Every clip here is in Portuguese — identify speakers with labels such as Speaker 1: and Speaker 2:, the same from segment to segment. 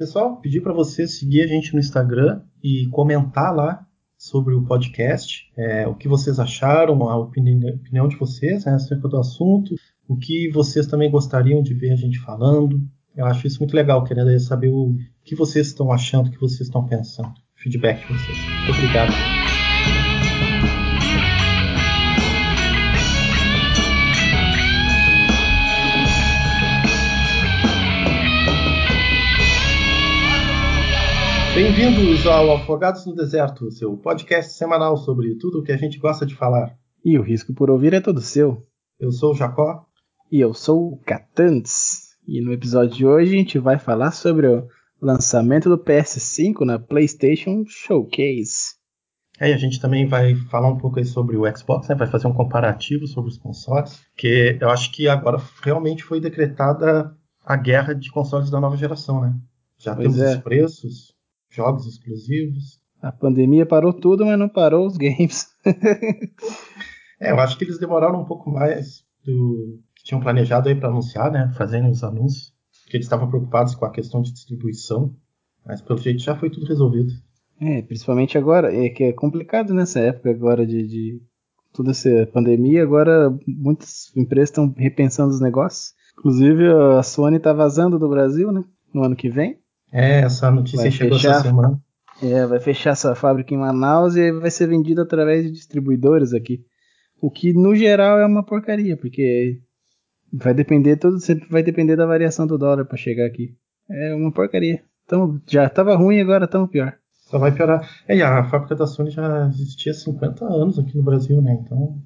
Speaker 1: Pessoal, pedir para você seguir a gente no Instagram e comentar lá sobre o podcast, é, o que vocês acharam, a opinião, opinião de vocês né, acerca do assunto, o que vocês também gostariam de ver a gente falando. Eu acho isso muito legal, querendo saber o que vocês estão achando, o que vocês estão pensando. Feedback de vocês. Muito obrigado. Bem-vindos ao Afogados no Deserto, seu podcast semanal sobre tudo o que a gente gosta de falar.
Speaker 2: E o risco por ouvir é todo seu.
Speaker 1: Eu sou o Jacó.
Speaker 2: E eu sou o Catantes. E no episódio de hoje a gente vai falar sobre o lançamento do PS5 na PlayStation Showcase.
Speaker 1: É, e a gente também vai falar um pouco aí sobre o Xbox, né? Vai fazer um comparativo sobre os consoles, que eu acho que agora realmente foi decretada a guerra de consoles da nova geração, né? Já pois temos é. os preços, jogos exclusivos.
Speaker 2: A pandemia parou tudo, mas não parou os games.
Speaker 1: é, eu acho que eles demoraram um pouco mais do que tinham planejado aí para anunciar, né? Fazendo os anúncios, porque eles estavam preocupados com a questão de distribuição, mas pelo jeito já foi tudo resolvido.
Speaker 2: É, principalmente agora, é que é complicado nessa época agora de, de toda essa pandemia, agora muitas empresas estão repensando os negócios. Inclusive a Sony está vazando do Brasil, né? No ano que vem.
Speaker 1: É, essa notícia vai chegou fechar, essa semana.
Speaker 2: É, vai fechar essa fábrica em Manaus e vai ser vendido através de distribuidores aqui. O que no geral é uma porcaria, porque vai depender todo sempre vai depender da variação do dólar para chegar aqui. É uma porcaria. Então, já estava ruim agora tão pior.
Speaker 1: Só vai piorar. É, e a fábrica da Sony já existia há 50 anos aqui no Brasil, né? Então,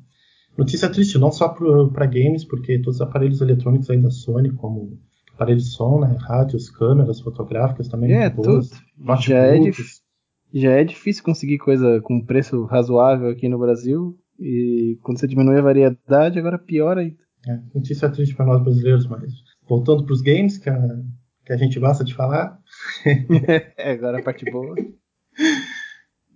Speaker 1: notícia triste, não só para games, porque todos os aparelhos eletrônicos aí da Sony, como aparelho de som, né? Rádios, câmeras fotográficas também.
Speaker 2: É, tudo. Já é, já é difícil conseguir coisa com preço razoável aqui no Brasil. E quando você diminui a variedade, agora piora ainda.
Speaker 1: É, notícia triste para nós brasileiros, mas voltando para os games, que a, que a gente gosta de falar.
Speaker 2: é, agora a parte boa.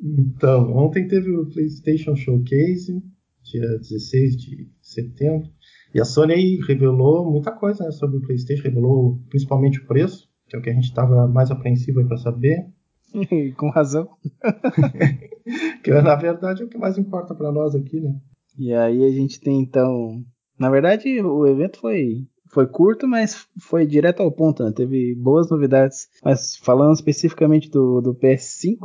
Speaker 1: Então, ontem teve o PlayStation Showcase, dia 16 de setembro. E a Sony aí revelou muita coisa né, sobre o PlayStation, revelou principalmente o preço, que é o que a gente estava mais apreensivo para saber.
Speaker 2: Com razão.
Speaker 1: que na verdade é o que mais importa para nós aqui, né?
Speaker 2: E aí a gente tem então. Na verdade, o evento foi, foi curto, mas foi direto ao ponto, né? Teve boas novidades. Mas falando especificamente do, do PS5,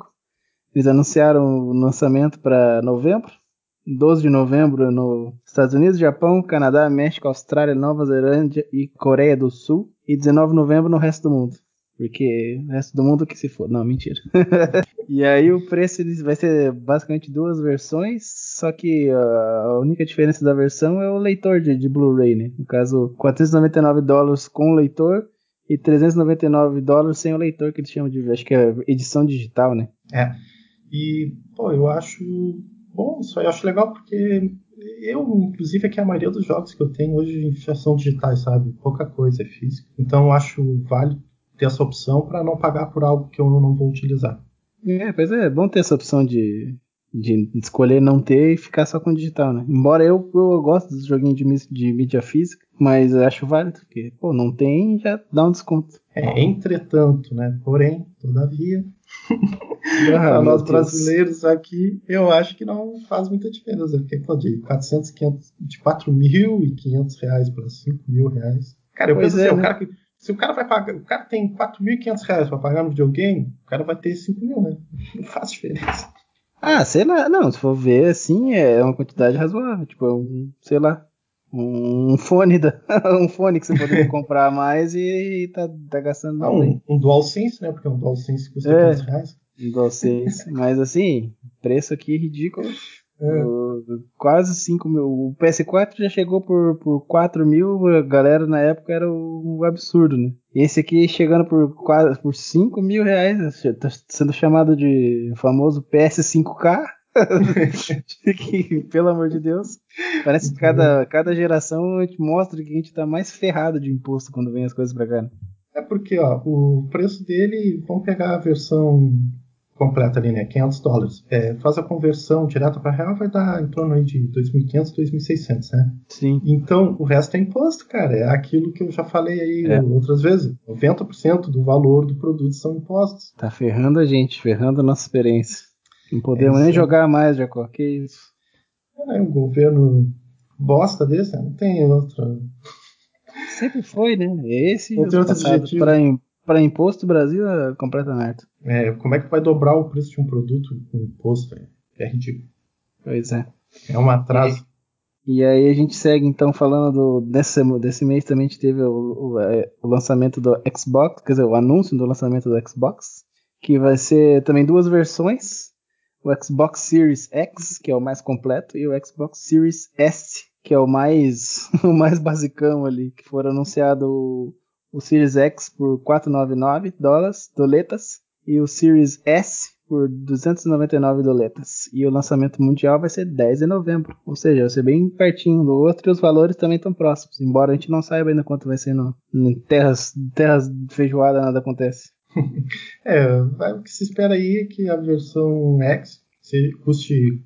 Speaker 2: eles anunciaram o lançamento para novembro. 12 de novembro nos Estados Unidos, Japão, Canadá, México, Austrália, Nova Zelândia e Coreia do Sul. E 19 de novembro no resto do mundo. Porque o resto do mundo que se for. Não, mentira. e aí o preço vai ser basicamente duas versões, só que a única diferença da versão é o leitor de, de Blu-ray, né? No caso, 499 dólares com o leitor e 399 dólares sem o leitor, que eles chamam de, acho que é edição digital, né?
Speaker 1: É. E, pô, eu acho bom, isso aí eu acho legal porque eu, inclusive, é que a maioria dos jogos que eu tenho hoje já são digitais, sabe? Pouca coisa é física. Então eu acho válido ter essa opção para não pagar por algo que eu não vou utilizar.
Speaker 2: É, pois é, é bom ter essa opção de, de escolher não ter e ficar só com digital, né? Embora eu, eu gosto dos joguinhos de, de mídia física, mas eu acho válido, porque, pô, não tem já dá um desconto.
Speaker 1: É, entretanto, né? Porém, todavia, para nós brasileiros aqui, eu acho que não faz muita diferença, porque pô, de 400, 500, de 4.500 reais para 5 mil reais. Cara, eu pois penso assim, é, assim, né? o cara que, se o cara vai pagar, o cara tem 4.500 reais para pagar no videogame, o cara vai ter 5 mil, né? Não faz diferença.
Speaker 2: Ah, sei lá, não, se for ver assim, é uma quantidade razoável, tipo, um, sei lá, um fone, da, um fone que você poderia comprar mais e tá, tá gastando
Speaker 1: não, um, um DualSense, né? Porque um DualSense custa é, 500 reais.
Speaker 2: Um DualSense, mas assim, preço aqui ridículo. É. quase 5 mil. O PS4 já chegou por, por 4 mil, a galera na época era um absurdo, né? Esse aqui chegando por, quase, por 5 mil reais, tá sendo chamado de famoso PS5K. que, pelo amor de Deus. Parece que cada, cada geração a gente mostra que a gente tá mais ferrado de imposto quando vem as coisas pra cá. Né?
Speaker 1: É porque, ó, o preço dele, vamos pegar a versão completa ali, né? 500 dólares. É, faz a conversão direta para real, vai dar em torno aí de 2.500, 2.600, né?
Speaker 2: Sim.
Speaker 1: Então, o resto é imposto, cara. É aquilo que eu já falei aí é. outras vezes. 90% do valor do produto são impostos.
Speaker 2: Tá ferrando a gente, ferrando a nossa experiência. Não podemos é nem jogar mais, Jacó. Que isso?
Speaker 1: É, um governo bosta desse, não tem outra.
Speaker 2: Sempre foi, né? Esse não tem outro adjetivo. Para imposto, Brasil é completa merda.
Speaker 1: É, como é que vai dobrar o preço de um produto com imposto? É, é ridículo.
Speaker 2: Pois é.
Speaker 1: É um atraso.
Speaker 2: E, e aí a gente segue então falando do, desse, desse mês também a gente teve o, o, é, o, lançamento do Xbox, quer dizer, o anúncio do lançamento do Xbox, que vai ser também duas versões, o Xbox Series X, que é o mais completo, e o Xbox Series S, que é o mais o mais basicão ali, que foram anunciado o Series X por 499 dólares, doletas, e o Series S por 299 doletas. E o lançamento mundial vai ser 10 de novembro, ou seja, vai ser bem pertinho do outro e os valores também estão próximos, embora a gente não saiba ainda quanto vai ser no, em terras, terras feijoada nada acontece.
Speaker 1: é, o que se espera aí é que a versão X custe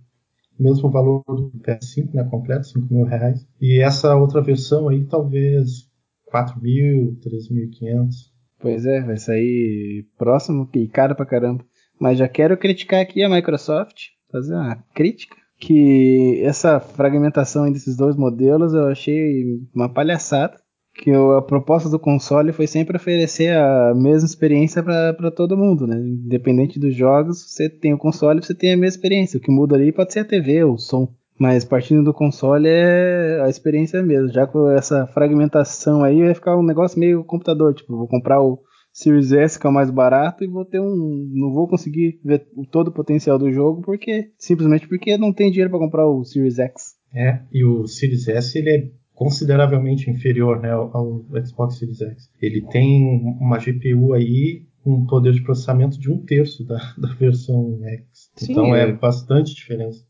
Speaker 1: o mesmo valor do PS5, né, completo, 5 mil reais. E essa outra versão aí talvez 4 mil, 3.500.
Speaker 2: Pois é, vai sair próximo e caro pra caramba. Mas já quero criticar aqui a Microsoft, fazer uma crítica, que essa fragmentação desses dois modelos eu achei uma palhaçada. Que a proposta do console foi sempre oferecer a mesma experiência para todo mundo, né? Independente dos jogos, você tem o console, você tem a mesma experiência. O que muda ali pode ser a TV, o som. Mas partindo do console é a experiência mesmo. Já com essa fragmentação aí vai ficar um negócio meio computador. Tipo, vou comprar o Series S que é o mais barato e vou ter um. Não vou conseguir ver todo o potencial do jogo porque simplesmente porque não tem dinheiro para comprar o Series X.
Speaker 1: É, e o Series S ele é consideravelmente inferior né, ao, Xbox Series X. Ele tem uma GPU aí com um poder de processamento de um terço da, da versão X. Sim, então é, é bastante diferença.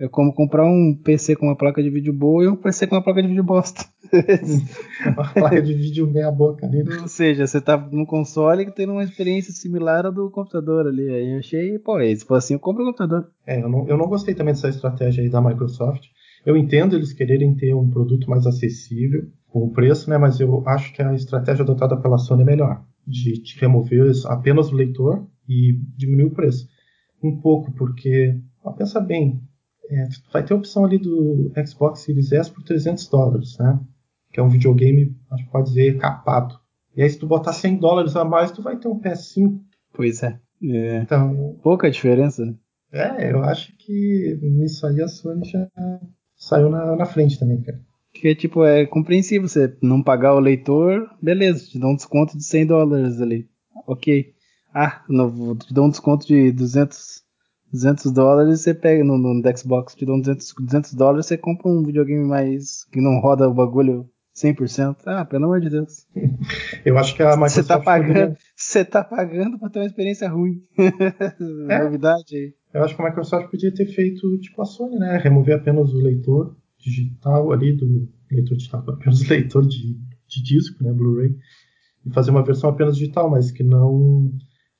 Speaker 2: É como comprar um PC com uma placa de vídeo boa e um PC com uma placa de vídeo bosta.
Speaker 1: uma placa de vídeo meia boca ali.
Speaker 2: Né? Ou seja, você tá no console tendo uma experiência similar à do computador ali. Aí eu achei, pô, se for assim, eu compro o computador.
Speaker 1: É, eu não, eu não gostei também dessa estratégia aí da Microsoft. Eu entendo eles quererem ter um produto mais acessível com o preço, né? Mas eu acho que a estratégia adotada pela Sony é melhor. De te remover apenas o leitor e diminuir o preço. Um pouco, porque, ó, pensa bem, é, vai ter a opção ali do Xbox Series S por 300 dólares, né? Que é um videogame, acho que pode dizer, capado. E aí se tu botar 100 dólares a mais, tu vai ter um PS5.
Speaker 2: Pois é. é. Então, Pouca diferença, né?
Speaker 1: É, eu acho que nisso aí a Sony já saiu na, na frente também, cara.
Speaker 2: Que tipo, é compreensível você não pagar o leitor, beleza, te dá um desconto de 100 dólares ali. Ok. Ah, não, te dá um desconto de 200 200 dólares você pega no, no Xbox, te dão 200, 200 dólares você compra um videogame mais que não roda o bagulho 100%. Ah, pelo amor de Deus.
Speaker 1: Eu acho que a Microsoft
Speaker 2: você tá pagando, você tá pagando para ter uma experiência ruim. É. Novidade aí.
Speaker 1: Eu acho que a Microsoft podia ter feito tipo a Sony, né? Remover apenas o leitor digital ali do leitor digital, apenas o leitor de, de disco, né, Blu-ray, e fazer uma versão apenas digital, mas que não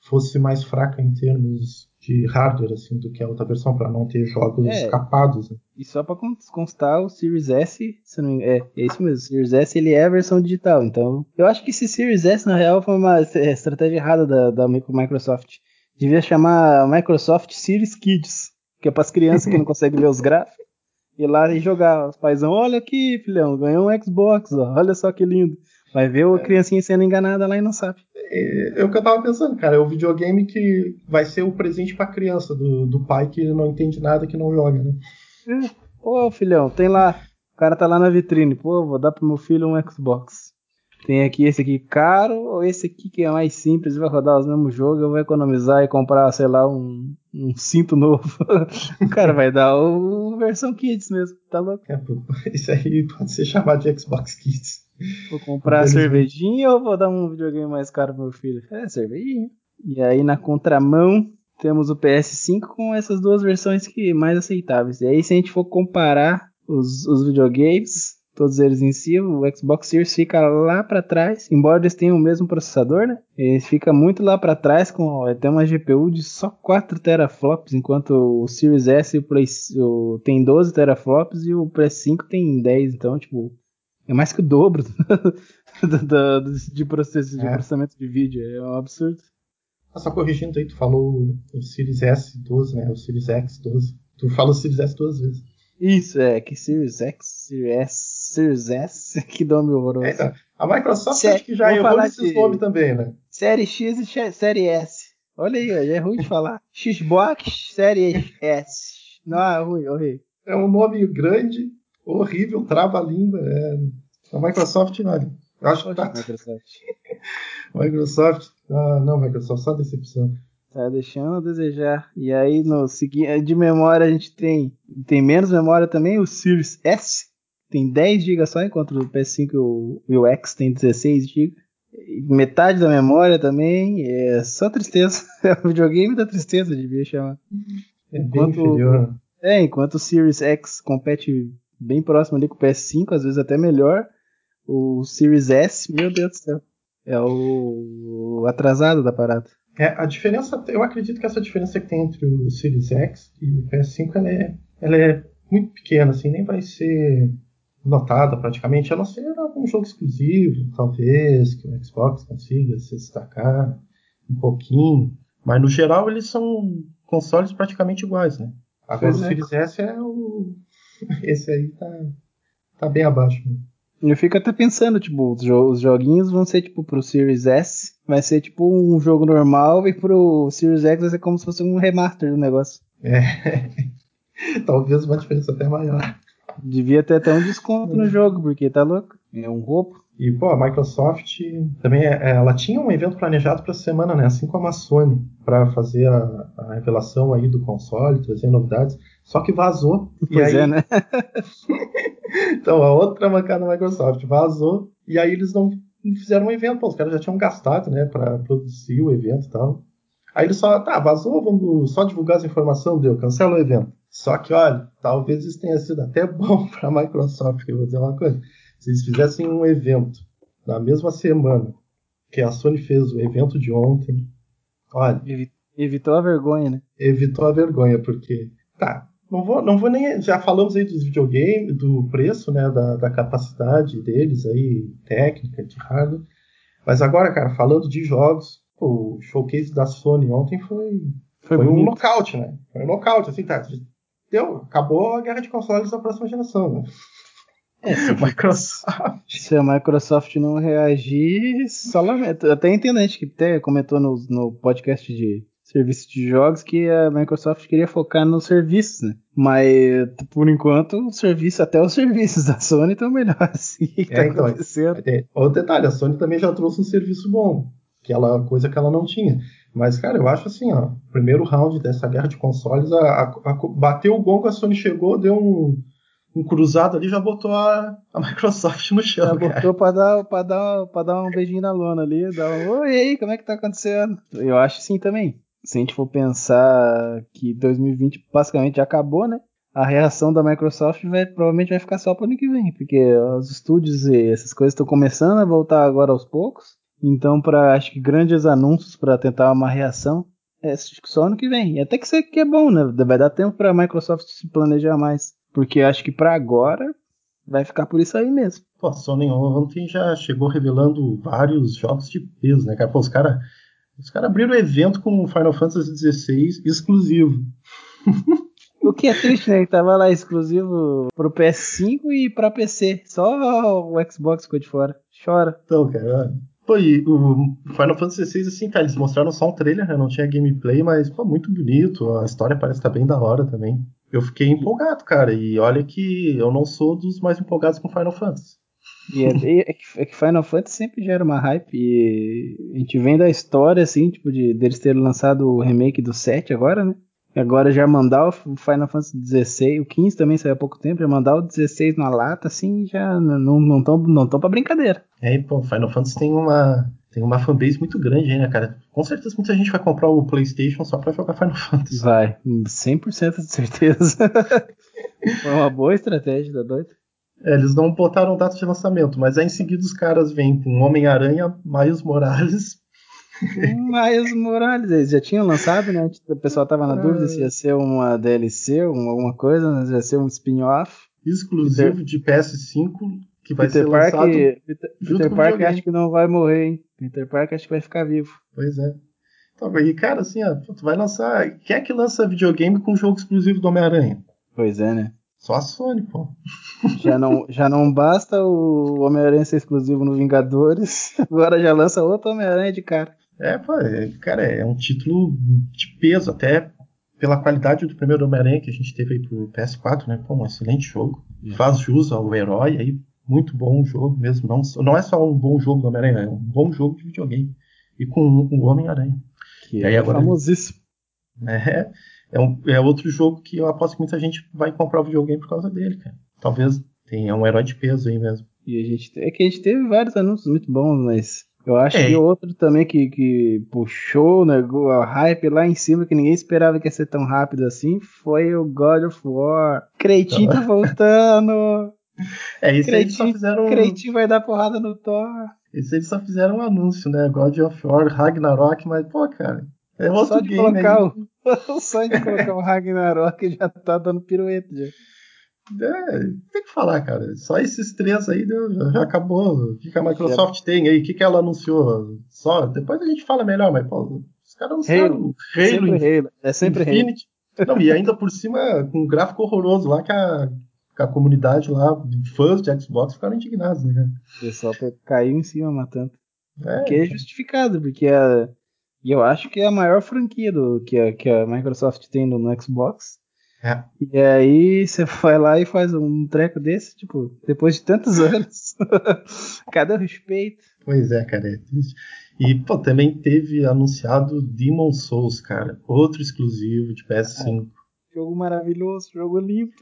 Speaker 1: fosse mais fraca em termos de hardware assim do que a outra versão para não ter jogos é, escapados. Né?
Speaker 2: E só para constar, o Series S, não, é, é isso mesmo, o Series S ele é a versão digital. Então, eu acho que esse Series S na real foi uma estratégia errada da, da Microsoft. Devia chamar Microsoft Series Kids, que é para as crianças que não conseguem ver os gráficos. Ir lá e jogar. Os paizão, olha aqui, filhão, ganhou um Xbox, ó, olha só que lindo. Vai ver a é. criancinha sendo enganada lá e não sabe.
Speaker 1: É, é, o que eu tava pensando, cara. É o videogame que vai ser o presente pra criança, do, do pai que não entende nada, que não joga, né?
Speaker 2: É. Pô, filhão, tem lá. O cara tá lá na vitrine. Pô, vou dar pro meu filho um Xbox. Tem aqui esse aqui caro, ou esse aqui que é mais simples, vai rodar os mesmos jogos, eu vou economizar e comprar, sei lá, um, um cinto novo. o cara vai dar o, versão Kids mesmo, tá louco?
Speaker 1: É, pô, isso aí pode ser chamado de Xbox Kids.
Speaker 2: Vou comprar cervejinha ou vou dar um videogame mais caro pro meu filho? É, cervejinha. E aí na contramão temos o PS5 com essas duas versões que mais aceitáveis. E aí se a gente for comparar os, os videogames, todos eles em si. O Xbox Series fica lá para trás, embora eles tenham o mesmo processador, né? Ele fica muito lá para trás com até uma GPU de só 4 teraflops, enquanto o Series S o Play, o, tem 12 teraflops e o Play 5 tem 10, então tipo é mais que o dobro do, do, do, de, processo, de é. processamento de vídeo, é um absurdo.
Speaker 1: Ah, só corrigindo aí, tu falou o Series S12, né? O Series X12. Tu fala o Series S duas vezes.
Speaker 2: Isso, é, que Series X, Series S, Series S, que nome horroroso. É,
Speaker 1: a Microsoft Sé acho que já errou esses nomes também, né?
Speaker 2: Série X e Série S. Olha aí, é ruim de falar. Xbox Série S. Não, é ruim, horrível.
Speaker 1: É um nome grande, horrível, trava-língua. É... A Microsoft, olha, acho que tá... Microsoft. Microsoft, ah, não, Microsoft, só decepção.
Speaker 2: Tá deixando a desejar. E aí, no de memória, a gente tem, tem menos memória também, o Series S tem 10 GB só, enquanto o PS5 e o, e o X tem 16 GB. Metade da memória também, é só tristeza. É o videogame da tristeza, devia chamar.
Speaker 1: É enquanto, bem inferior.
Speaker 2: É, enquanto o Series X compete bem próximo ali com o PS5, às vezes até melhor. O Series S, meu Deus do céu, é o atrasado da parada.
Speaker 1: É, a diferença, eu acredito que essa diferença que tem entre o Series X e o PS5 ela é, ela é muito pequena, assim, nem vai ser notada praticamente, a não ser algum jogo exclusivo, talvez, que o Xbox consiga se destacar um pouquinho, mas no geral eles são consoles praticamente iguais, né? Agora pois o é. Series S é o. Esse aí tá, tá bem abaixo. Né?
Speaker 2: Eu fico até pensando, tipo, os, jo os joguinhos vão ser tipo pro Series S, vai ser tipo um jogo normal, e pro Series X vai ser como se fosse um remaster do negócio.
Speaker 1: É. Talvez uma diferença até maior.
Speaker 2: Devia ter até um desconto no jogo, porque tá louco. É um roubo.
Speaker 1: E, pô, a Microsoft também, é, é ela tinha um evento planejado para semana, né? Assim como a Sony, para fazer a, a, revelação aí do console, trazer novidades. Só que vazou.
Speaker 2: Pois
Speaker 1: aí...
Speaker 2: é, né?
Speaker 1: então, a outra mancada da Microsoft vazou, e aí eles não fizeram um evento. Pô, os caras já tinham gastado, né, para produzir o evento e tal. Aí eles só, tá, vazou, vamos só divulgar essa informação, deu, cancela o evento. Só que, olha, talvez isso tenha sido até bom para a Microsoft, eu vou dizer uma coisa se eles fizessem um evento na mesma semana que a Sony fez o evento de ontem, olha.
Speaker 2: Evitou a vergonha, né?
Speaker 1: Evitou a vergonha, porque. Tá, não vou, não vou nem. Já falamos aí dos videogames, do preço, né? Da, da capacidade deles aí, técnica, de hardware. Mas agora, cara, falando de jogos, o showcase da Sony ontem foi. Foi, foi um nocaute, né? Foi um nocaute, assim, tá. Deu, acabou a guerra de consoles da próxima geração, né?
Speaker 2: É, se, Microsoft. se a Microsoft não reagir, só lamento. Até a gente que até comentou no, no podcast de serviço de jogos que a Microsoft queria focar nos serviços, né? Mas por enquanto o serviço, até os serviços da Sony estão melhores. Que,
Speaker 1: tá é, então, acontecendo? Outro detalhe, a Sony também já trouxe um serviço bom, aquela coisa que ela não tinha. Mas, cara, eu acho assim, ó, primeiro round dessa guerra de consoles, a, a, a, bateu o gongo, a Sony chegou, deu um um cruzado ali, já botou a, a Microsoft no chão. Já
Speaker 2: cara. botou pra dar, pra, dar, pra dar um beijinho na lona ali, dar um, oi, aí, como é que tá acontecendo? Eu acho sim também. Se a gente for pensar que 2020 basicamente já acabou, né? A reação da Microsoft vai, provavelmente vai ficar só pro ano que vem, porque os estúdios e essas coisas estão começando a voltar agora aos poucos. Então, para acho que grandes anúncios para tentar uma reação, é só ano que vem. E até que isso aqui é bom, né? Vai dar tempo para a Microsoft se planejar mais. Porque acho que para agora vai ficar por isso aí mesmo.
Speaker 1: Pô, Sony ontem já chegou revelando vários jogos de peso, né, cara? Pô, os caras os cara abriram o evento com Final Fantasy XVI exclusivo.
Speaker 2: O que é triste, né? Que tava lá exclusivo pro PS5 e pra PC. Só o Xbox ficou de fora. Chora.
Speaker 1: Então, cara. Pô, e o Final Fantasy XVI, assim, cara, eles mostraram só um trailer, né? Não tinha gameplay, mas, pô, muito bonito. A história parece estar tá bem da hora também. Eu fiquei empolgado, cara. E olha que eu não sou dos mais empolgados com Final Fantasy.
Speaker 2: E é, é, é, que Final Fantasy sempre gera uma hype. E a gente vem da história, assim, tipo, de deles terem lançado o remake do 7 agora, né? Agora já mandar o Final Fantasy XVI, o 15 também saiu há pouco tempo, já mandar o 16 na lata, assim, já não, não, tão, não tão pra brincadeira.
Speaker 1: É, e, pô, Final Fantasy tem uma, tem uma fanbase muito grande aí, né, cara? Com certeza muita gente vai comprar o PlayStation só pra jogar Final Fantasy.
Speaker 2: Vai, 100% de certeza. Foi uma boa estratégia, tá doido?
Speaker 1: É, eles não botaram data de lançamento, mas aí em seguida os caras vêm com Homem-Aranha, Miles Morales.
Speaker 2: Miles Morales, eles já tinham lançado, né? O pessoal tava na dúvida se ia ser uma DLC, alguma coisa, mas ia ser um spin-off.
Speaker 1: Exclusivo Peter... de PS5, que vai
Speaker 2: Peter
Speaker 1: ser
Speaker 2: Park,
Speaker 1: lançado.
Speaker 2: Peter, Peter Parker acho que não vai morrer, hein? Peter Parker acho que vai ficar vivo.
Speaker 1: Pois é. Então, e cara, assim, ó, tu vai lançar. Quem é que lança videogame com jogo exclusivo do Homem-Aranha?
Speaker 2: Pois é, né?
Speaker 1: Só a Sony, pô.
Speaker 2: Já não, já não basta o Homem-Aranha ser exclusivo no Vingadores, agora já lança outro Homem-Aranha de cara.
Speaker 1: É, pô, é, cara, é um título de peso, até pela qualidade do primeiro Homem-Aranha que a gente teve aí pro PS4, né? Pô, um excelente jogo. É. Faz jus ao herói aí, muito bom jogo mesmo. Não, não é só um bom jogo do Homem-Aranha, é um bom jogo de videogame. E com o Homem-Aranha.
Speaker 2: Que aí, é agora, famosíssimo.
Speaker 1: É, é, um, é outro jogo que eu aposto que muita gente vai comprar o videogame por causa dele, cara. Talvez tenha um herói de peso aí mesmo.
Speaker 2: E a gente é que a gente teve vários anúncios muito bons, mas eu acho é. que outro também que, que puxou né, a hype lá em cima, que ninguém esperava que ia ser tão rápido assim, foi o God of War. Creitinho tá voltando.
Speaker 1: É, isso eles só fizeram.
Speaker 2: Creitinho vai dar porrada no Thor.
Speaker 1: Isso eles só fizeram um anúncio, né? God of War, Ragnarok, mas, pô, cara. É outro
Speaker 2: só de
Speaker 1: game
Speaker 2: colocar o, Só de colocar o Ragnarok já tá dando pirueta já.
Speaker 1: É, tem que falar, cara. Só esses três aí já, já acabou. O que, que a Microsoft tem aí? O que, que ela anunciou? Só. Depois a gente fala melhor, mas pô, os caras anunciaram
Speaker 2: Halo. Halo. É sempre
Speaker 1: Infinity. Halo. Não, e ainda por cima com um gráfico horroroso lá que a, que a comunidade lá, fãs de Xbox, ficaram indignados, né, cara?
Speaker 2: O pessoal caiu em cima matando. É, que é justificado, porque a e eu acho que é a maior franquia do, que, a, que a Microsoft tem no, no Xbox.
Speaker 1: É.
Speaker 2: E aí você vai lá e faz um treco desse, tipo, depois de tantos anos. Cadê o respeito?
Speaker 1: Pois é, cara, é triste. E, pô, também teve anunciado Demon Souls, cara. Outro exclusivo de PS5.
Speaker 2: É, jogo maravilhoso, jogo lindo.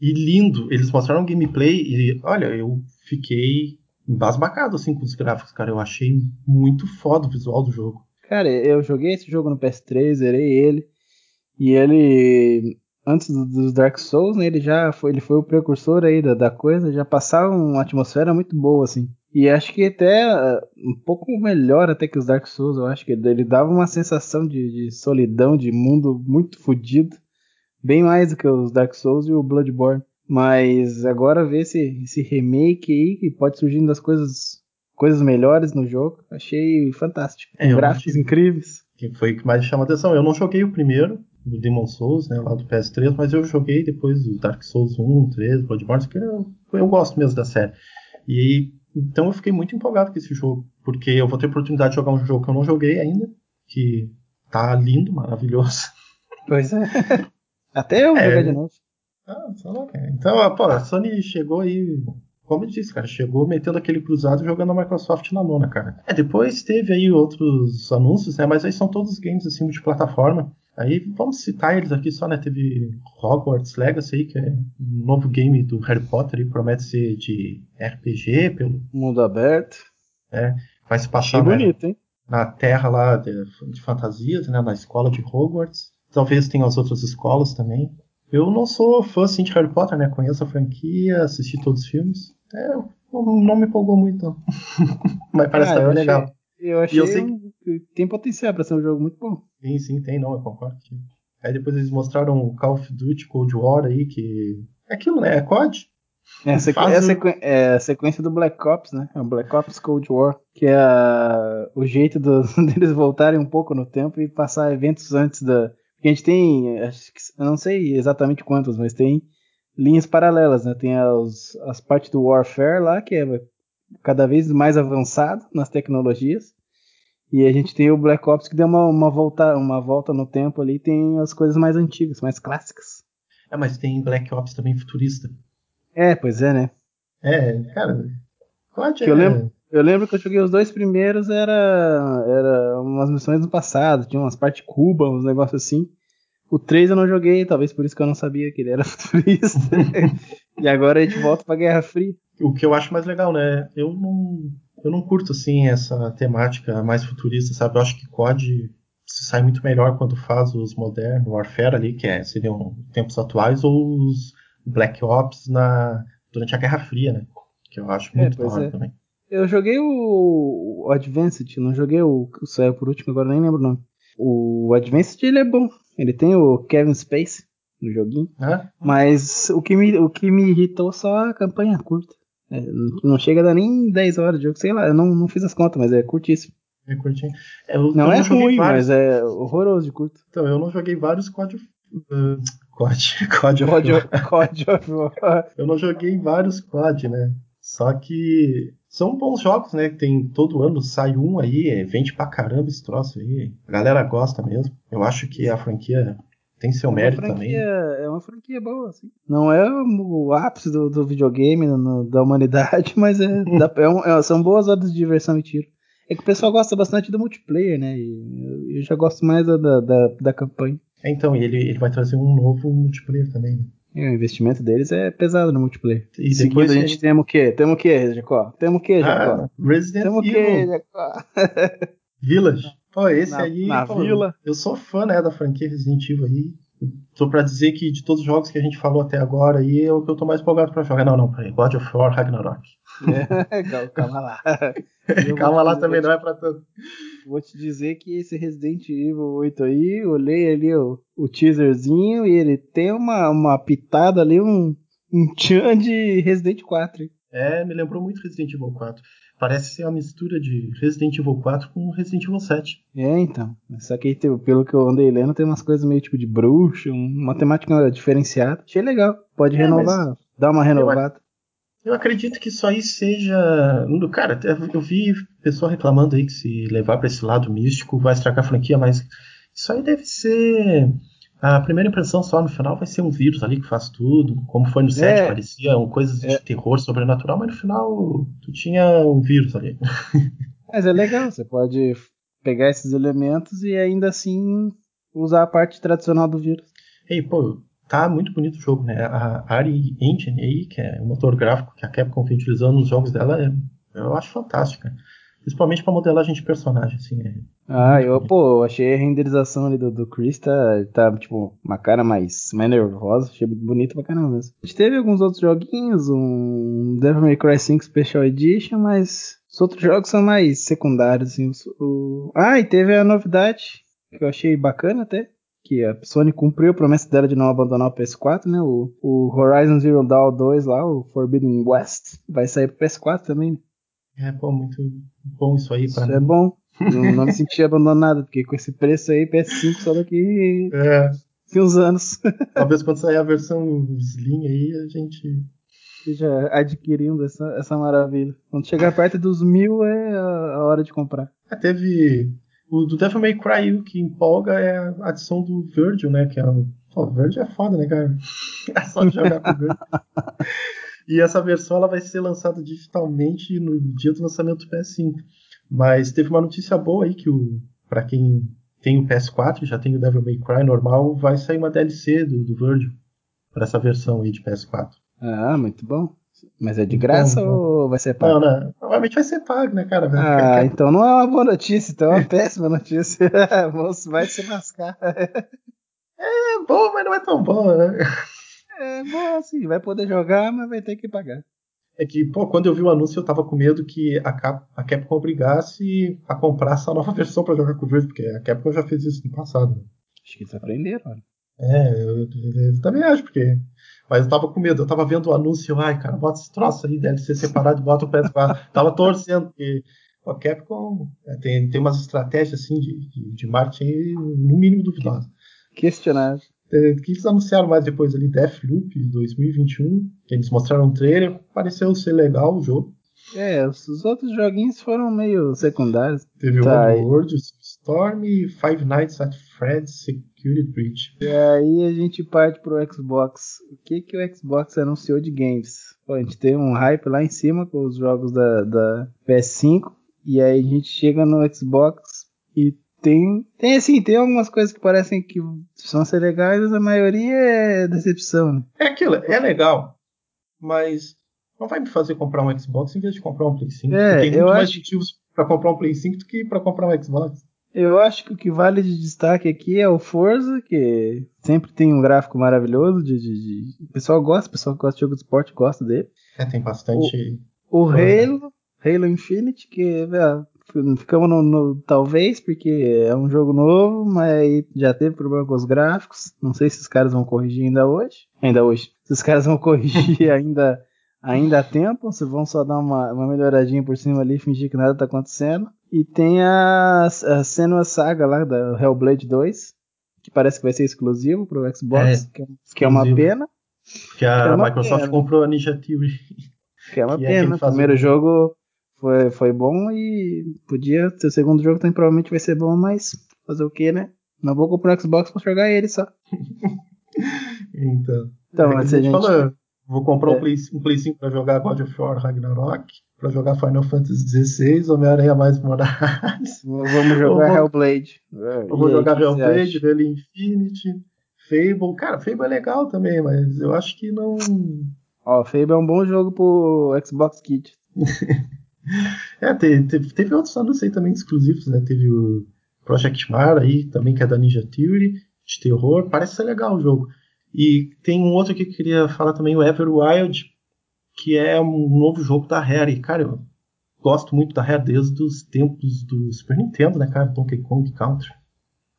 Speaker 1: E lindo. Eles mostraram gameplay e, olha, eu fiquei embasbacado, assim, com os gráficos, cara. Eu achei muito foda o visual do jogo.
Speaker 2: Cara, eu joguei esse jogo no PS3, zerei ele. E ele, antes dos Dark Souls, né, ele já foi, ele foi o precursor aí da, da coisa, já passava uma atmosfera muito boa, assim. E acho que até uh, um pouco melhor até que os Dark Souls, eu acho que ele, ele dava uma sensação de, de, solidão, de mundo muito fodido. Bem mais do que os Dark Souls e o Bloodborne. Mas agora ver esse, esse remake aí, que pode surgir das coisas coisas melhores no jogo. Achei fantástico. É, gráficos incríveis.
Speaker 1: Que foi o que mais chamou a atenção. Eu não joguei o primeiro, do Demon Souls, né, lá do PS3, mas eu joguei depois o Dark Souls 1, 3, Bloodborne, que eu, eu gosto mesmo da série. E então eu fiquei muito empolgado com esse jogo, porque eu vou ter a oportunidade de jogar um jogo que eu não joguei ainda, que tá lindo, maravilhoso.
Speaker 2: Pois é. Até eu é, jogar de novo.
Speaker 1: Ah, sei lá, cara. Então, pô, a Sony chegou aí como eu disse, cara, chegou metendo aquele cruzado jogando a Microsoft na lona, cara. É, depois teve aí outros anúncios, né? Mas aí são todos games assim multiplataforma. Aí vamos citar eles aqui só, né? Teve Hogwarts Legacy aí, que é um novo game do Harry Potter e promete ser de RPG pelo
Speaker 2: mundo aberto.
Speaker 1: É, vai se passar
Speaker 2: né, bonito, hein?
Speaker 1: na terra lá de, de fantasias, né? Na escola de Hogwarts. Talvez tenha as outras escolas também. Eu não sou fã assim, de Harry Potter, né? Conheço a franquia, assisti todos os filmes. É, não me empolgou muito. Mas parece ah, que tá bem legal.
Speaker 2: Eu achei eu sei que tem potencial para ser um jogo muito bom.
Speaker 1: Sim, sim, tem, não, eu concordo. Aí depois eles mostraram o Call of Duty Cold War aí, que. É aquilo, né? É COD.
Speaker 2: É a, sequ... é, a sequ... é a, sequência do Black Ops, né? É o Black Ops Cold War, que é a... o jeito do... deles voltarem um pouco no tempo e passar eventos antes da, porque a gente tem, acho que, eu não sei exatamente quantos, mas tem linhas paralelas, né? Tem as, as partes do Warfare lá, que é cada vez mais avançado nas tecnologias. E a gente tem o Black Ops que deu uma, uma, volta, uma volta no tempo ali, tem as coisas mais antigas, mais clássicas.
Speaker 1: É, mas tem Black Ops também futurista.
Speaker 2: É, pois é, né?
Speaker 1: É, cara.
Speaker 2: Eu, lembro, eu lembro que eu joguei os dois primeiros, era, era umas missões do passado, tinha umas partes Cuba, uns negócios assim. O 3 eu não joguei, talvez por isso que eu não sabia que ele era futurista. e agora a gente volta pra Guerra Fria.
Speaker 1: O que eu acho mais legal, né? Eu não, eu não curto assim essa temática mais futurista, sabe? Eu acho que COD se sai muito melhor quando faz os Modern Warfare ali, que é, seriam tempos atuais, ou os Black Ops na durante a Guerra Fria, né? Que eu acho muito é, da é. também.
Speaker 2: Eu joguei o, o Advanced, não joguei o que saiu por último, agora nem lembro o nome. O Advanced ele é bom. Ele tem o Kevin Space no joguinho. É? Mas o que, me, o que me irritou só a campanha curta. É, não chega a dar nem 10 horas de jogo, sei lá, eu não, não fiz as contas, mas é curtíssimo.
Speaker 1: É curtinho.
Speaker 2: É, eu, não eu é não ruim, vários... mas é horroroso de curto.
Speaker 1: Então, eu não joguei vários of... Uh, COD, COD
Speaker 2: COD of
Speaker 1: Eu não joguei vários COD, né? Só que são bons jogos, né? Tem todo ano sai um aí, é, vende pra caramba esse troço aí. A galera gosta mesmo. Eu acho que a franquia tem seu é mérito franquia, também.
Speaker 2: É uma franquia boa, assim. Não é o ápice do, do videogame no, da humanidade, mas é, é, um, é, são boas horas de diversão e tiro. É que o pessoal gosta bastante do multiplayer, né? E eu, já gosto mais da, da, da campanha.
Speaker 1: É, então, ele, ele vai trazer um novo multiplayer também, né?
Speaker 2: É, o investimento deles é pesado no multiplayer. E depois a gente tem o quê? Temos o quê, Jacó? Temos o quê, Jacó? Ah,
Speaker 1: Resident temos Evil. Temos o quê, Jacó? Village. Pô, esse
Speaker 2: na,
Speaker 1: aí.
Speaker 2: Na
Speaker 1: pô,
Speaker 2: vila.
Speaker 1: Eu sou fã, né, da franquia Resident Evil aí. Tô pra dizer que de todos os jogos que a gente falou até agora aí, é o que eu tô mais empolgado pra jogar. Não, não, God of War Ragnarok.
Speaker 2: É, calma lá.
Speaker 1: calma lá também, não é pra tanto.
Speaker 2: Vou te dizer que esse Resident Evil 8 aí, olhei ali o, o teaserzinho e ele tem uma, uma pitada ali, um, um tchan de Resident 4.
Speaker 1: É, me lembrou muito Resident Evil 4. Parece ser uma mistura de Resident Evil 4 com Resident Evil 7.
Speaker 2: É, então. Só que pelo que eu andei lendo, tem umas coisas meio tipo de bruxa, uma temática diferenciada. Achei legal. Pode é, renovar, dar uma renovada.
Speaker 1: Eu, acredito que isso aí seja. Cara, eu vi pessoal reclamando aí que se levar para esse lado místico vai estragar a franquia, mas isso aí deve ser a primeira impressão só no final vai ser um vírus ali que faz tudo, como foi no set, é, parecia um, coisas é. de terror sobrenatural, mas no final tu tinha um vírus ali.
Speaker 2: Mas é legal, você pode pegar esses elementos e ainda assim usar a parte tradicional do vírus.
Speaker 1: E pô, tá muito bonito o jogo, né? A Ari Engine aí, que é o motor gráfico que a Capcom vem utilizando nos jogos dela, é, eu acho fantástica. Principalmente pra modelagem de personagem, assim. É
Speaker 2: ah, eu, pô, achei a renderização ali do, do Chris tá, tá, tipo, uma cara mais, mais nervosa, achei bonito pra caramba mesmo. A gente teve alguns outros joguinhos, um Devil May Cry 5 Special Edition, mas os outros jogos são mais secundários, assim. O. Ah, e teve a novidade, que eu achei bacana até, que a Sony cumpriu a promessa dela de não abandonar o PS4, né? O, o Horizon Zero Dawn 2 lá, o Forbidden West, vai sair pro PS4 também. Né?
Speaker 1: É, pô, muito bom isso aí
Speaker 2: pra isso é mim. é bom. Não, não me senti abandonado, porque com esse preço aí, PS5 só daqui é. uns anos.
Speaker 1: Talvez quando sair a versão Slim aí, a gente
Speaker 2: esteja adquirindo essa, essa maravilha. Quando chegar perto dos mil é a, a hora de comprar.
Speaker 1: É, teve o do Devil May Cry o que empolga é a adição do Virgil, né? Que é o. Pô, Virgil é foda, né, cara? É só jogar com o Virgil. E essa versão ela vai ser lançada digitalmente no dia do lançamento do PS5. Mas teve uma notícia boa aí que o para quem tem o PS4, já tem o Devil May Cry normal, vai sair uma DLC do, do Virgil para essa versão aí de PS4.
Speaker 2: Ah, muito bom. Mas é de graça então, ou vai ser pago?
Speaker 1: Não, não. Provavelmente vai ser pago, né, cara?
Speaker 2: Ah, então não é uma boa notícia, então é uma péssima notícia. vai se lascar.
Speaker 1: É bom, mas não é tão bom, né?
Speaker 2: É bom assim, vai poder jogar, mas vai ter que pagar.
Speaker 1: É que, pô, quando eu vi o anúncio eu tava com medo que a, Cap a Capcom obrigasse a comprar essa nova versão para jogar com o Virgil, porque a Capcom já fez isso no passado. Né?
Speaker 2: Acho que eles aprenderam, olha.
Speaker 1: É, eu, eu, eu, também acho, porque. Mas eu tava com medo, eu tava vendo o anúncio, ai, cara, bota esse troço aí, deve ser separado e bota o PS4. tava torcendo, porque a Capcom é, tem, tem umas estratégias assim de, de, de marketing no mínimo duvidosas.
Speaker 2: Questionável.
Speaker 1: É, que eles anunciaram mais depois ali, Deathloop 2021, que eles mostraram um trailer, pareceu ser legal o jogo.
Speaker 2: É, os outros joguinhos foram meio secundários.
Speaker 1: Teve tá, o World, Storm e Five Nights at Freddy's Security Breach.
Speaker 2: E aí a gente parte pro Xbox. O que que o Xbox anunciou de games? Pô, a gente tem um hype lá em cima com os jogos da, da PS5. E aí a gente chega no Xbox e tem, tem assim, tem algumas coisas que parecem que vão ser legais, mas a maioria é decepção, né?
Speaker 1: É aquilo, é legal, mas não vai me fazer comprar um Xbox em vez de comprar um Play 5. É, tem muito mais acho... motivos para comprar um Play 5 do que para comprar um Xbox.
Speaker 2: Eu acho que o que vale de destaque aqui é o Forza, que sempre tem um gráfico maravilhoso. De, de, de... O pessoal gosta, o pessoal que gosta de jogo de esporte gosta dele.
Speaker 1: É, tem bastante.
Speaker 2: O, o Halo, Halo Infinite, que ficamos no, no, talvez, porque é um jogo novo, mas já teve problema com os gráficos. Não sei se os caras vão corrigir ainda hoje. Ainda hoje. Se os caras vão corrigir ainda, ainda há tempo, se vão só dar uma, uma melhoradinha por cima ali e fingir que nada tá acontecendo. E tem a, a Senua Saga lá da Hellblade 2, que parece que vai ser exclusivo pro Xbox, é, que, é, que, é, uma pena.
Speaker 1: Que a é Microsoft pena. comprou a Ninja Theory.
Speaker 2: Que é uma que é pena. É o primeiro jogo foi, foi bom e podia ser o segundo jogo também provavelmente vai ser bom, mas fazer o que, né? Não vou comprar o Xbox pra jogar ele só.
Speaker 1: então.
Speaker 2: Então, é a gente. Falou,
Speaker 1: vou comprar um, Play, um Play 5 pra jogar God of War Ragnarok para jogar Final Fantasy XVI, Homem-Aranha mais Morales.
Speaker 2: Vamos jogar vou, Hellblade.
Speaker 1: Eu vou jogar Hellblade, Halo Infinity, Fable. Cara, Fable é legal também, mas eu acho que não.
Speaker 2: Ó, Fable é um bom jogo pro Xbox Kit.
Speaker 1: é, teve, teve, teve outros anúncios aí também exclusivos, né? Teve o Project Mara aí, também que é da Ninja Theory, de terror. Parece ser legal o jogo. E tem um outro que eu queria falar também, o Everwild, que é um novo jogo da Rare. E, cara, eu gosto muito da Rare desde os tempos do Super Nintendo, né, cara? Donkey Kong Country.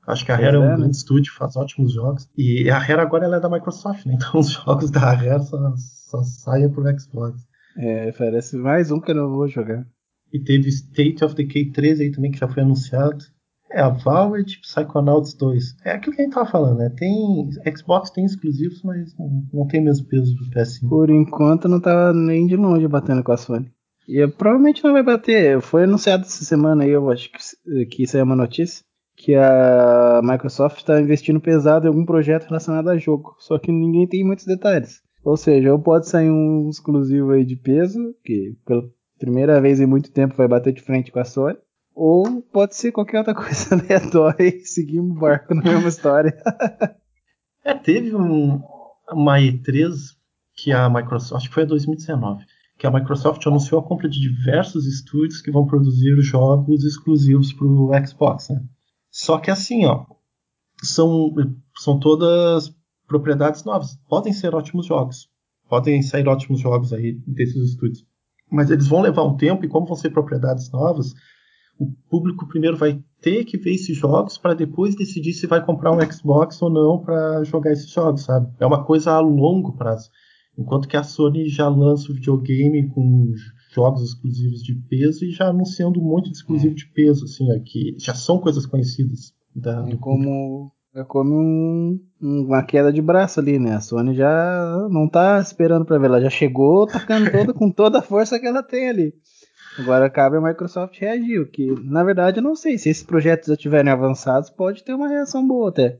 Speaker 1: Acho que a Rare é, é um né? grande estúdio, faz ótimos jogos. E a Rare agora ela é da Microsoft, né? Então os jogos da Rare só, só saem pro Xbox.
Speaker 2: É, parece mais um que eu não vou jogar.
Speaker 1: E teve State of Decay 3 aí também, que já foi anunciado. É, a Valve Psychonauts 2. É aquilo que a gente tava falando, né? Tem. Xbox tem exclusivos, mas não, não tem mesmo peso do PS5.
Speaker 2: Por enquanto não tá nem de longe batendo com a Sony. E provavelmente não vai bater. Foi anunciado essa semana aí, eu acho que, que isso aí é uma notícia. Que a Microsoft está investindo pesado em algum projeto relacionado a jogo. Só que ninguém tem muitos detalhes. Ou seja, ou pode sair um exclusivo aí de peso, que pela primeira vez em muito tempo vai bater de frente com a Sony ou pode ser qualquer outra coisa aleatória e seguir um barco na mesma história.
Speaker 1: é, teve um, uma E3 que a Microsoft, acho que foi em 2019, que a Microsoft anunciou a compra de diversos estúdios que vão produzir jogos exclusivos para o Xbox. Né? Só que assim, ó, são, são todas propriedades novas. Podem ser ótimos jogos. Podem sair ótimos jogos aí desses estúdios. Mas eles vão levar um tempo e como vão ser propriedades novas, o público primeiro vai ter que ver esses jogos para depois decidir se vai comprar um Xbox ou não para jogar esses jogos, sabe? É uma coisa a longo prazo. Enquanto que a Sony já lança o videogame com jogos exclusivos de peso e já anunciando monte de exclusivo é. de peso, assim, aqui já são coisas conhecidas. Da,
Speaker 2: é como é como um, uma queda de braço ali, né? A Sony já não tá esperando para ver, ela já chegou tacando toda com toda a força que ela tem ali. Agora cabe a Microsoft reagir, o que na verdade eu não sei. Se esses projetos já estiverem avançados, pode ter uma reação boa até.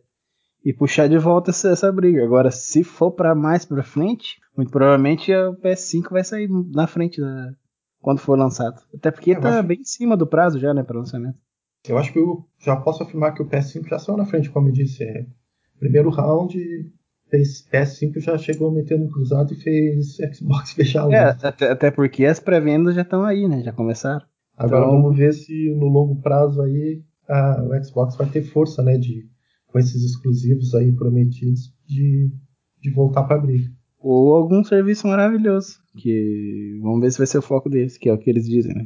Speaker 2: E puxar de volta essa, essa briga. Agora, se for para mais para frente, muito provavelmente o PS5 vai sair na frente da, quando for lançado. Até porque eu tá acho... bem em cima do prazo já, né, para lançamento.
Speaker 1: Eu acho que eu já posso afirmar que o PS5 já saiu na frente, como eu disse. É, primeiro round, PS5 já chegou metendo cruzado e fez Xbox fechar
Speaker 2: É, até, até, porque as pré-vendas já estão aí, né? Já começaram.
Speaker 1: Agora então... vamos ver se no longo prazo aí a, o Xbox vai ter força, né? De, com esses exclusivos aí prometidos de, de voltar para briga.
Speaker 2: Ou algum serviço maravilhoso. Que vamos ver se vai ser o foco deles, que é o que eles dizem, né?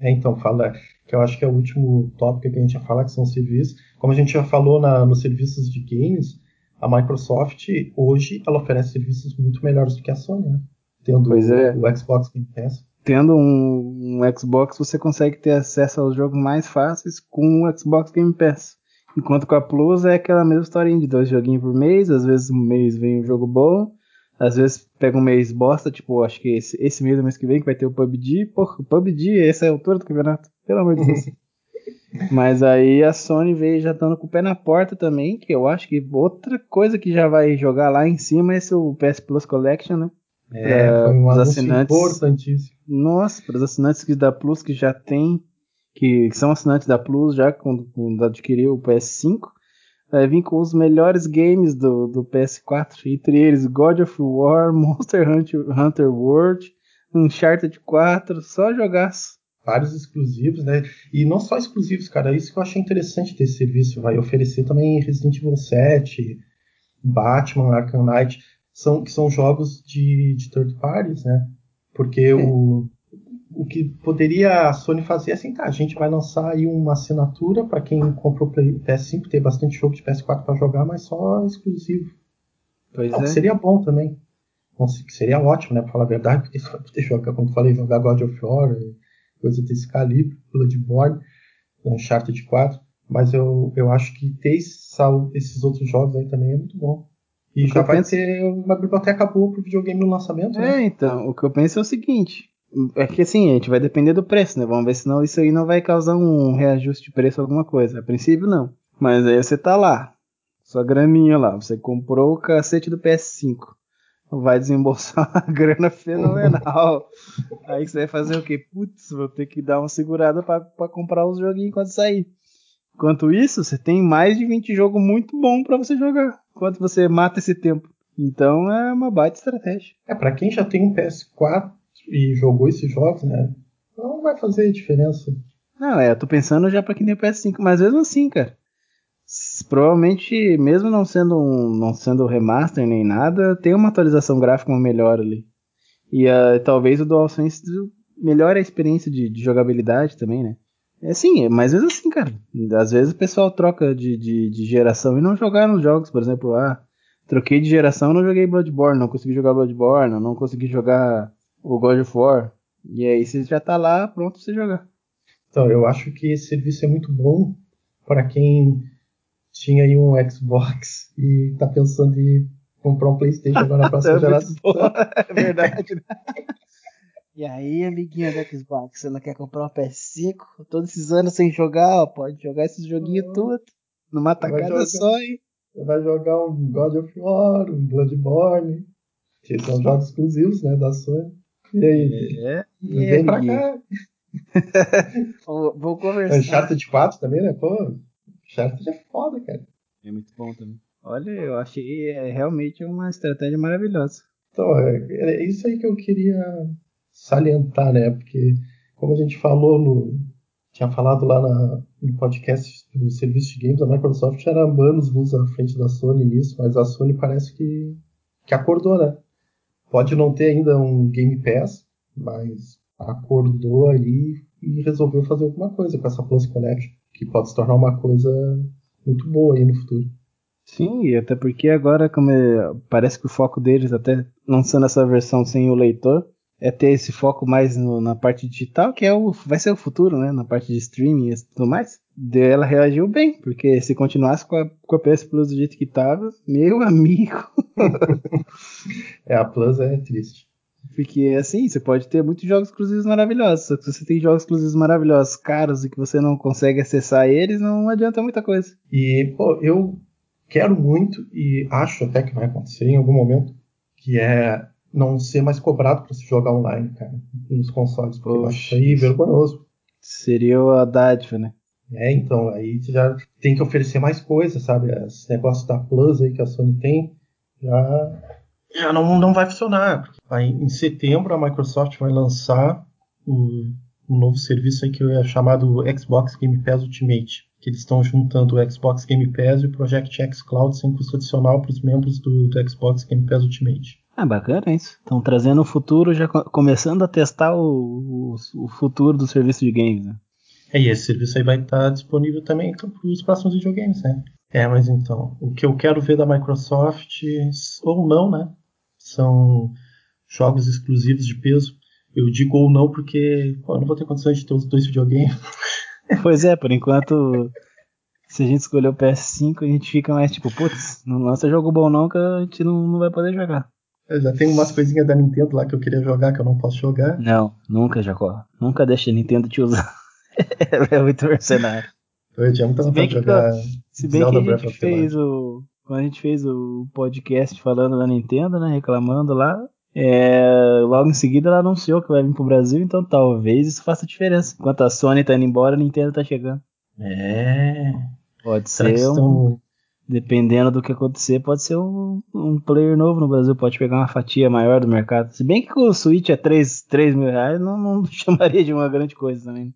Speaker 1: É, então, fala que eu acho que é o último tópico que a gente ia falar, que são serviços. Como a gente já falou na, nos serviços de games, a Microsoft hoje ela oferece serviços muito melhores do que a Sony, né? Tendo é. o Xbox Game Pass.
Speaker 2: Tendo um, um, Xbox, você consegue ter acesso aos jogos mais fáceis com o Xbox Game Pass. Enquanto com a Plus é aquela mesma historinha de dois joguinhos por mês, às vezes um mês vem um jogo bom, às vezes pega um mês bosta, tipo, acho que esse, esse mês, mês que vem, que vai ter o PUBG, porra, o PUBG, essa é a altura do campeonato, pelo amor de Deus. Mas aí a Sony veio já estando com o pé na porta também, que eu acho que outra coisa que já vai jogar lá em cima é o PS Plus Collection, né?
Speaker 1: É, pra, foi um assinantes importantíssimo.
Speaker 2: Nossa, para os assinantes da Plus que já tem, que, que são assinantes da Plus já quando, quando adquiriu o PS5, vai vir com os melhores games do, do PS4, entre eles God of War, Monster Hunter, Hunter World, Uncharted 4, só jogaço.
Speaker 1: Vários exclusivos, né? E não só exclusivos, cara. Isso que eu achei interessante desse serviço. Vai oferecer também Resident Evil 7, Batman, Arkham Knight, são, que são jogos de, de third parties, né? Porque é. o, o que poderia a Sony fazer é assim, tá, a gente vai lançar aí uma assinatura para quem comprou o PS5, ter bastante jogo de PS4 para jogar, mas só exclusivo. Pois é. Seria bom também. Seria ótimo, né? Pra falar a verdade, porque você vai poder jogar, como eu falei, jogar God of War, coisa desse calibre, Bloodborne, Uncharted 4. Mas eu, eu acho que ter esses outros jogos aí também é muito bom. E já vai penso... ter uma biblioteca boa pro videogame no lançamento.
Speaker 2: É, né? então, o que eu penso é o seguinte. É que assim, a gente vai depender do preço, né? Vamos ver se não isso aí não vai causar um reajuste de preço alguma coisa. A princípio não. Mas aí você tá lá, sua graninha lá, você comprou o cacete do PS5. Vai desembolsar uma grana fenomenal. aí você vai fazer o quê? Putz, vou ter que dar uma segurada para comprar os joguinhos quando sair. Enquanto isso, você tem mais de 20 jogos muito bom para você jogar. Enquanto você mata esse tempo. Então é uma baita estratégia.
Speaker 1: É, para quem já tem um PS4 e jogou esses jogos, né? Não vai fazer diferença.
Speaker 2: Não, é, eu tô pensando já pra quem tem PS5, mas mesmo assim, cara provavelmente, mesmo não sendo um, não sendo remaster nem nada, tem uma atualização gráfica melhor ali. E uh, talvez o DualSense melhore a experiência de, de, jogabilidade também, né? É sim, mas às vezes assim, cara. Às vezes o pessoal troca de, de, de geração e não jogar nos jogos, por exemplo, ah, troquei de geração não joguei Bloodborne, não consegui jogar Bloodborne, não consegui jogar o God of War. E aí você já tá lá pronto pra você jogar.
Speaker 1: Então, eu acho que esse serviço é muito bom para quem tinha aí um Xbox e tá pensando em comprar um PlayStation agora na próxima é geração.
Speaker 2: é verdade, né? E aí, amiguinha do Xbox, você não quer comprar um PS5? Todos esses anos sem jogar, ó, pode jogar esses joguinhos oh. tudo. Numa tacada só, hein?
Speaker 1: Você vai jogar um God of War, um Bloodborne, que são jogos exclusivos, né, da Sony. E aí? É, vem pra cá.
Speaker 2: vou, vou conversar.
Speaker 1: Uncharted 4 também, né? Pô, Uncharted é foda, cara.
Speaker 2: É muito bom também. Olha, eu achei é realmente uma estratégia maravilhosa.
Speaker 1: Então, é, é isso aí que eu queria salientar, né? Porque, como a gente falou no. Tinha falado lá na, no podcast do serviço de games, a Microsoft era anos luz à frente da Sony nisso, mas a Sony parece que, que acordou, né? Pode não ter ainda um Game Pass, mas acordou aí e resolveu fazer alguma coisa com essa Plus Connection que pode se tornar uma coisa muito boa aí no futuro.
Speaker 2: Sim, e até porque agora, como é, parece que o foco deles, até lançando essa versão sem o leitor, é ter esse foco mais no, na parte digital, que é o, vai ser o futuro, né? Na parte de streaming e tudo mais. Ela reagiu bem, porque se continuasse com a, com a PS Plus do jeito que tava, meu amigo.
Speaker 1: é, a Plus é triste.
Speaker 2: Porque assim, você pode ter muitos jogos exclusivos maravilhosos. Só que se você tem jogos exclusivos maravilhosos, caros, e que você não consegue acessar eles, não adianta muita coisa.
Speaker 1: E, pô, eu quero muito, e acho até que vai acontecer em algum momento, que é não ser mais cobrado para se jogar online, cara, nos consoles. Porque Poxa. eu acho aí vergonhoso.
Speaker 2: Seria a dádiva, né?
Speaker 1: É, então, aí você já tem que oferecer mais coisas, sabe? Esse negócio da Plus aí que a Sony tem, já não, não vai funcionar. Aí, em setembro a Microsoft vai lançar um, um novo serviço aí que é chamado Xbox Game Pass Ultimate, que eles estão juntando o Xbox Game Pass e o Project X Cloud sem custo adicional para os membros do, do, Xbox Game Pass Ultimate.
Speaker 2: Ah, bacana isso. Estão trazendo o futuro, já começando a testar o, o, o futuro do serviço de games, né?
Speaker 1: É, e esse serviço aí vai estar disponível também para os próximos videogames, né? É, mas então, o que eu quero ver da Microsoft, ou não, né? São jogos exclusivos de peso. Eu digo ou não porque pô, eu não vou ter condições de ter os dois videogames.
Speaker 2: Pois é, por enquanto, se a gente escolher o PS5, a gente fica mais tipo, putz, não lança jogo bom não que a gente não, não vai poder jogar.
Speaker 1: Eu já tem umas coisinhas da Nintendo lá que eu queria jogar que eu não posso jogar.
Speaker 2: Não, nunca, Jacó. Nunca deixa a Nintendo te usar. é muito mercenário.
Speaker 1: Eu tinha muita vontade de jogar.
Speaker 2: Se bem Zelda que a gente fez o, quando a gente fez o podcast falando da Nintendo, né, reclamando lá, é, logo em seguida ela anunciou que vai vir pro Brasil, então talvez isso faça diferença. Enquanto a Sony tá indo embora, a Nintendo tá chegando.
Speaker 1: É.
Speaker 2: Pode ser um... dependendo do que acontecer, pode ser um, um, player novo no Brasil, pode pegar uma fatia maior do mercado. Se bem que com o Switch é 3, 3 mil reais, não, não chamaria de uma grande coisa também.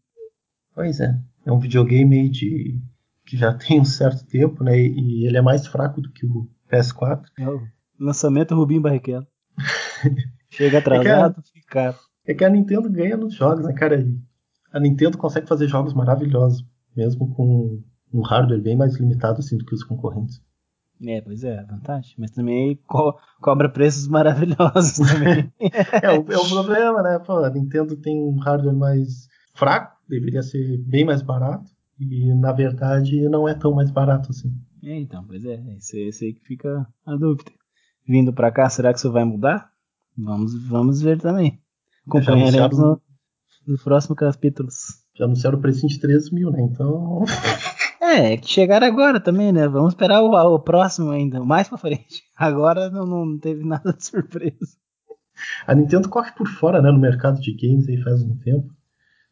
Speaker 1: Pois é, é um videogame de que já tem um certo tempo, né? E ele é mais fraco do que o PS4.
Speaker 2: É o lançamento Rubinho Barrichello. Chega atrasado, é a, fica.
Speaker 1: é que a Nintendo ganha nos jogos, né, cara? A Nintendo consegue fazer jogos maravilhosos, mesmo com um hardware bem mais limitado assim do que os concorrentes.
Speaker 2: É, pois é, vantagem. Mas também co cobra preços maravilhosos também.
Speaker 1: é, o, é o problema, né? Pô, a Nintendo tem um hardware mais fraco, deveria ser bem mais barato. E na verdade não é tão mais barato assim.
Speaker 2: É, então, pois é, esse, esse aí que fica a dúvida. Vindo para cá, será que isso vai mudar? Vamos, vamos ver também. Acompanharemos no, nos próximos capítulos.
Speaker 1: Já anunciaram o preço de 13 mil, né? Então.
Speaker 2: É, que chegaram agora também, né? Vamos esperar o, o próximo ainda, mais pra frente. Agora não, não teve nada de surpresa.
Speaker 1: A Nintendo corre por fora, né, no mercado de games aí faz um tempo.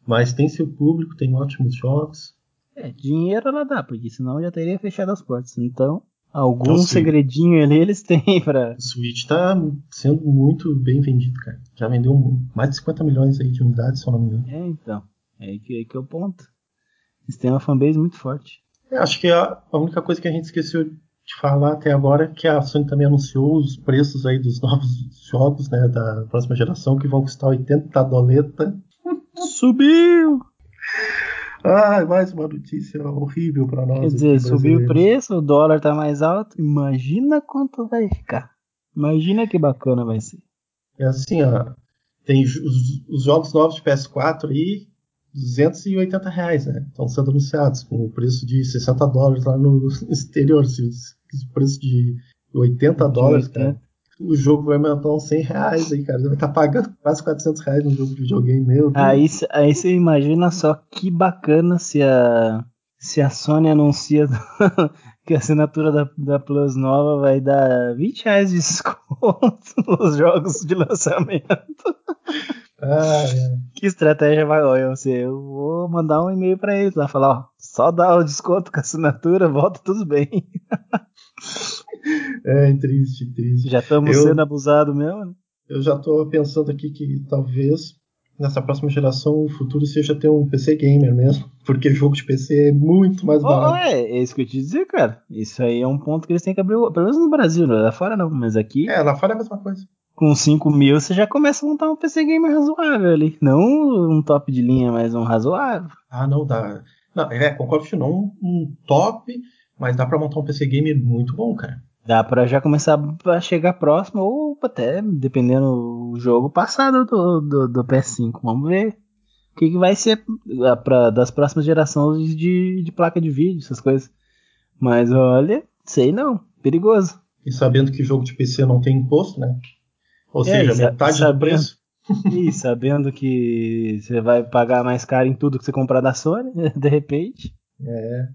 Speaker 1: Mas tem seu público, tem ótimos jogos.
Speaker 2: É, dinheiro ela dá, porque senão já teria fechado as portas. Então, algum então, segredinho ali eles têm pra.
Speaker 1: O Switch tá sendo muito bem vendido, cara. Já vendeu mais de 50 milhões aí de unidades, se eu não me engano.
Speaker 2: É, então. É que, é que é o ponto. Eles têm uma fanbase muito forte.
Speaker 1: É, acho que a, a, única coisa que a gente esqueceu de falar até agora é que a Sony também anunciou os preços aí dos novos jogos, né, da próxima geração, que vão custar 80 doleta.
Speaker 2: Subiu!
Speaker 1: Ah, mais uma notícia horrível para nós.
Speaker 2: Quer dizer, subiu o preço, o dólar tá mais alto. Imagina quanto vai ficar. Imagina que bacana vai ser.
Speaker 1: É assim, ó. Tem os, os jogos novos de PS4 aí, 280 reais, né? Estão sendo anunciados com o preço de 60 dólares lá no exterior. Se o preço de 80 dólares, cara, o jogo vai aumentar uns 100 reais aí, cara. Vai estar tá pagando quase 400 reais no jogo de videogame, meu.
Speaker 2: Aí, aí você imagina só que bacana se a, se a Sony anuncia que a assinatura da, da Plus nova vai dar 20 reais de desconto nos jogos de lançamento.
Speaker 1: Ah, é.
Speaker 2: Que estratégia vai, olha, você, eu vou mandar um e-mail para eles lá, falar, ó, só dá o desconto com a assinatura, volta tudo bem.
Speaker 1: É, triste, triste.
Speaker 2: Já estamos sendo abusados mesmo, né?
Speaker 1: Eu já estou pensando aqui que talvez nessa próxima geração o futuro seja ter um PC gamer mesmo, porque jogo de PC é muito mais barato.
Speaker 2: Oh, é, é isso que eu te dizer, cara. Isso aí é um ponto que eles têm que abrir, pelo menos no Brasil, lá fora não, mas aqui.
Speaker 1: É, lá fora é a mesma coisa.
Speaker 2: Com 5 mil você já começa a montar um PC gamer razoável ali. Não um top de linha, mas um razoável.
Speaker 1: Ah, não dá. Não, é, concordo que não um top, mas dá pra montar um PC gamer muito bom, cara.
Speaker 2: Dá pra já começar a chegar próximo, ou até, dependendo do jogo, passado do, do, do PS5. Vamos ver o que, que vai ser pra, das próximas gerações de, de placa de vídeo, essas coisas. Mas olha, sei não, perigoso.
Speaker 1: E sabendo que jogo de PC não tem imposto, né? Ou é, seja, metade sabendo, do preço.
Speaker 2: E sabendo que você vai pagar mais caro em tudo que você comprar da Sony, de repente.
Speaker 1: É.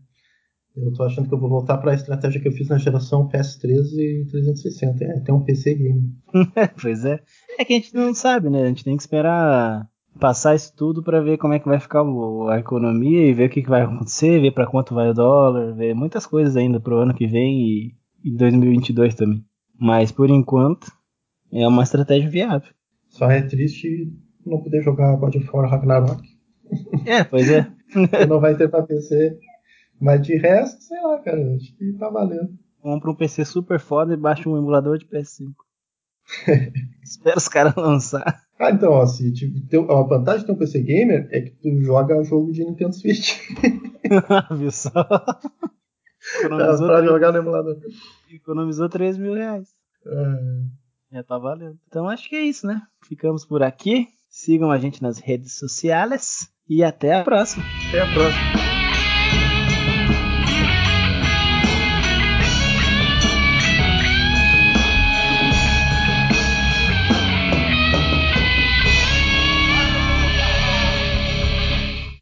Speaker 1: Eu tô achando que eu vou voltar para a estratégia que eu fiz na geração PS3 e 360. É, tem um PC game.
Speaker 2: pois é. É que a gente não sabe, né? A gente tem que esperar passar isso tudo para ver como é que vai ficar a economia e ver o que, que vai acontecer, ver para quanto vai o dólar, ver muitas coisas ainda pro ano que vem e, e 2022 também. Mas por enquanto é uma estratégia viável.
Speaker 1: Só é triste não poder jogar God of War Ragnarok.
Speaker 2: É, pois é.
Speaker 1: não vai ter para PC. Mas de resto, sei lá, cara, acho que tá valendo.
Speaker 2: Compra um PC super foda e baixa um emulador de PS5. Espera os caras lançar.
Speaker 1: Ah, então, ó, se, tipo, a vantagem de ter um PC gamer é que tu joga jogo de Nintendo Switch.
Speaker 2: Viu só?
Speaker 1: Economizou pra 3... jogar no emulador.
Speaker 2: Economizou 3 mil reais. É... Já tá valendo. Então acho que é isso, né? Ficamos por aqui. Sigam a gente nas redes sociais e até a próxima.
Speaker 1: Até a próxima.